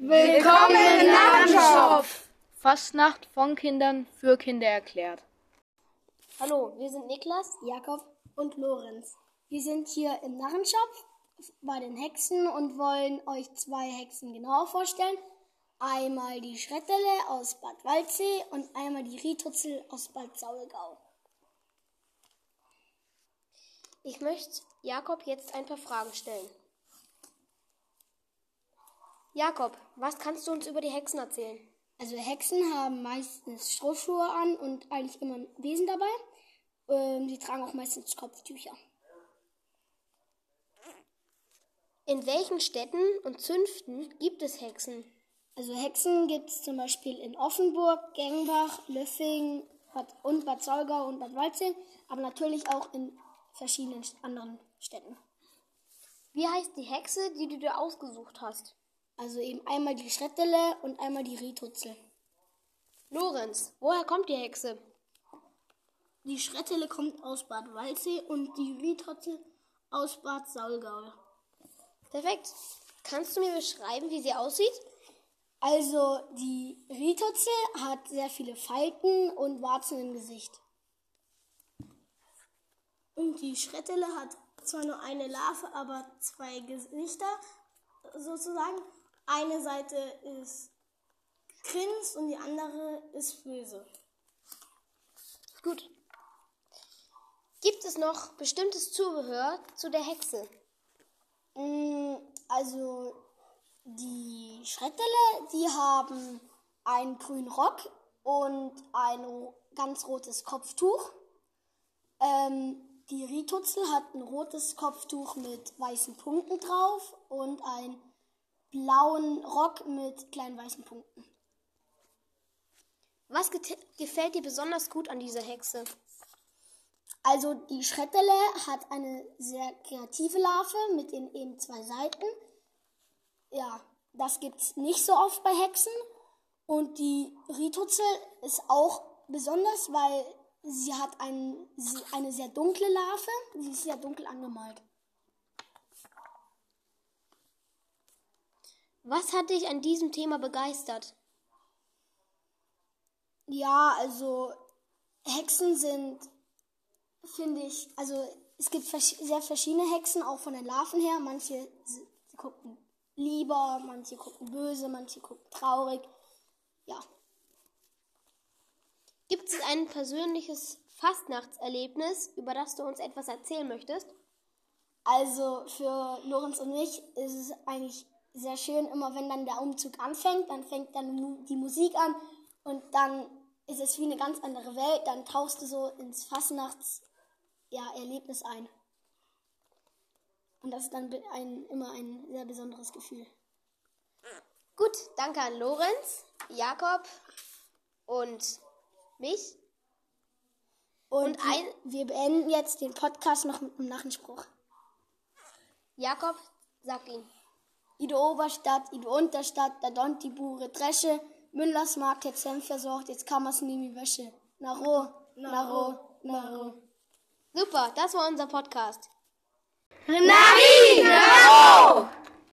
Willkommen im Narrenschopf! Fastnacht von Kindern für Kinder erklärt. Hallo, wir sind Niklas, Jakob und Lorenz. Wir sind hier im Narrenschopf bei den Hexen und wollen euch zwei Hexen genauer vorstellen. Einmal die Schrettele aus Bad Waldsee und einmal die Rietutzel aus Bad Saulgau. Ich möchte Jakob jetzt ein paar Fragen stellen. Jakob, was kannst du uns über die Hexen erzählen? Also Hexen haben meistens Strohschuhe an und eigentlich immer ein Besen dabei. Ähm, sie tragen auch meistens Kopftücher. In welchen Städten und Zünften gibt es Hexen? Also Hexen gibt es zum Beispiel in Offenburg, Gengbach, Löffing Bad und Bad Saulgau und Bad Waldsee, aber natürlich auch in verschiedenen anderen Städten. Wie heißt die Hexe, die du dir ausgesucht hast? Also eben einmal die Schrettele und einmal die Rietutzel. Lorenz, woher kommt die Hexe? Die Schrettele kommt aus Bad Waldsee und die Rietutzel aus Bad Saulgau. Perfekt. Kannst du mir beschreiben, wie sie aussieht? Also die Rietutzel hat sehr viele Falten und Warzen im Gesicht. Und die Schrettele hat zwar nur eine Larve, aber zwei Gesichter sozusagen. Eine Seite ist grinst und die andere ist böse. Gut. Gibt es noch bestimmtes Zubehör zu der Hexe? Mm, also die Schrettele, die haben einen grünen Rock und ein ganz rotes Kopftuch. Ähm, die Rietutzel hat ein rotes Kopftuch mit weißen Punkten drauf und einen blauen Rock mit kleinen weißen Punkten. Was gefällt dir besonders gut an dieser Hexe? Also die Schrettele hat eine sehr kreative Larve mit den eben zwei Seiten. Ja, das gibt's nicht so oft bei Hexen. Und die Rietutzel ist auch besonders, weil sie hat ein, eine sehr dunkle Larve. Sie ist sehr dunkel angemalt. Was hat dich an diesem Thema begeistert? Ja, also Hexen sind, finde ich, also es gibt sehr verschiedene Hexen, auch von den Larven her. Manche gucken lieber, manche gucken böse, manche gucken traurig. Ja. Gibt es ein persönliches Fastnachtserlebnis, über das du uns etwas erzählen möchtest? Also für Lorenz und mich ist es eigentlich sehr schön, immer wenn dann der Umzug anfängt, dann fängt dann die Musik an und dann ist es wie eine ganz andere Welt, dann tauchst du so ins Fastnachts ja, Erlebnis ein. Und das ist dann ein, immer ein sehr besonderes Gefühl. Gut, danke an Lorenz, Jakob und mich. Und, und ein, wir beenden jetzt den Podcast noch mit einem Nachspruch. Jakob, sag ihn. Ido Oberstadt, Ido Unterstadt, da dont die Bure Dresche, Müllers Markt jetzt versorgt, jetzt kann man's nie wie Wäsche. Naro, Naro, Naro. Super, das war unser Podcast. Nari, Naro!